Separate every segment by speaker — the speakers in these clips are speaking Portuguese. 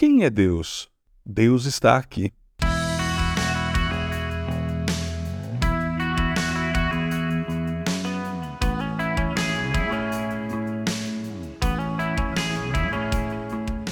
Speaker 1: Quem é Deus? Deus está aqui.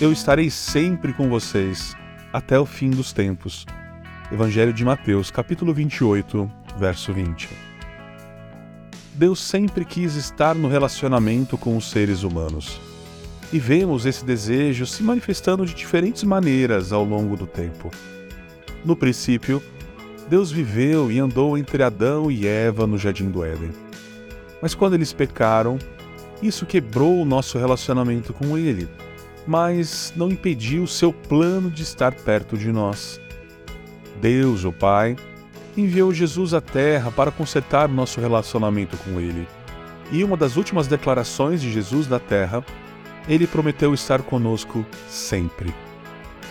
Speaker 1: Eu estarei sempre com vocês até o fim dos tempos. Evangelho de Mateus, capítulo 28, verso 20. Deus sempre quis estar no relacionamento com os seres humanos. E vemos esse desejo se manifestando de diferentes maneiras ao longo do tempo. No princípio, Deus viveu e andou entre Adão e Eva no jardim do Éden. Mas quando eles pecaram, isso quebrou o nosso relacionamento com Ele mas não impediu seu plano de estar perto de nós. Deus, o Pai, enviou Jesus à Terra para consertar nosso relacionamento com Ele. E uma das últimas declarações de Jesus da Terra, ele prometeu estar conosco sempre.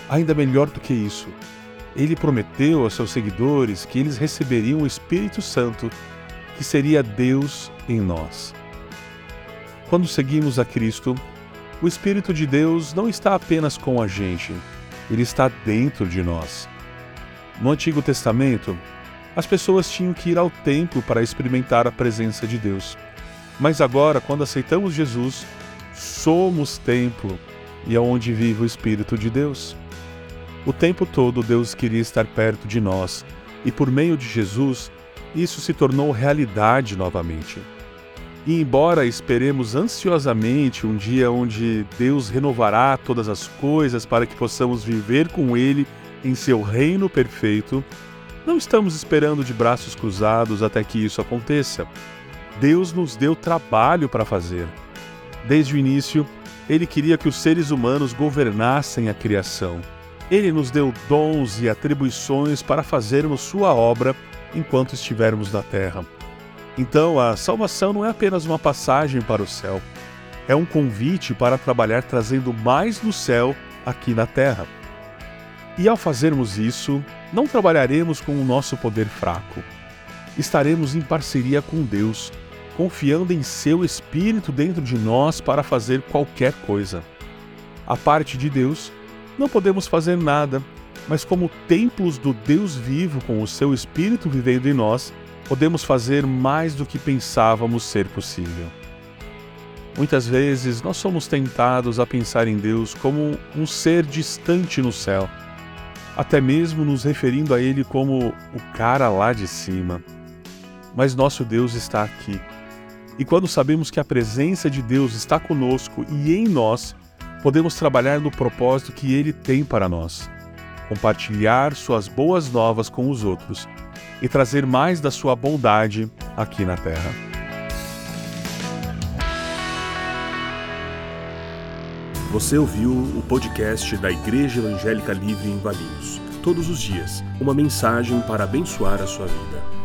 Speaker 1: Ainda melhor do que isso, ele prometeu aos seus seguidores que eles receberiam o Espírito Santo, que seria Deus em nós. Quando seguimos a Cristo, o Espírito de Deus não está apenas com a gente, ele está dentro de nós. No Antigo Testamento, as pessoas tinham que ir ao templo para experimentar a presença de Deus. Mas agora, quando aceitamos Jesus, somos templo e é onde vive o Espírito de Deus. O tempo todo Deus queria estar perto de nós e por meio de Jesus, isso se tornou realidade novamente. E embora esperemos ansiosamente um dia onde Deus renovará todas as coisas para que possamos viver com Ele em seu reino perfeito, não estamos esperando de braços cruzados até que isso aconteça. Deus nos deu trabalho para fazer. Desde o início, Ele queria que os seres humanos governassem a criação. Ele nos deu dons e atribuições para fazermos Sua obra enquanto estivermos na terra. Então, a salvação não é apenas uma passagem para o céu, é um convite para trabalhar trazendo mais do céu aqui na terra. E ao fazermos isso, não trabalharemos com o nosso poder fraco. Estaremos em parceria com Deus, confiando em seu Espírito dentro de nós para fazer qualquer coisa. A parte de Deus, não podemos fazer nada, mas como templos do Deus vivo com o seu Espírito vivendo em nós, podemos fazer mais do que pensávamos ser possível. Muitas vezes nós somos tentados a pensar em Deus como um ser distante no céu, até mesmo nos referindo a Ele como o cara lá de cima. Mas nosso Deus está aqui. E quando sabemos que a presença de Deus está conosco e em nós, podemos trabalhar no propósito que Ele tem para nós compartilhar Suas boas novas com os outros e trazer mais da sua bondade aqui na terra.
Speaker 2: Você ouviu o podcast da Igreja Evangélica Livre em Valinhos. Todos os dias, uma mensagem para abençoar a sua vida.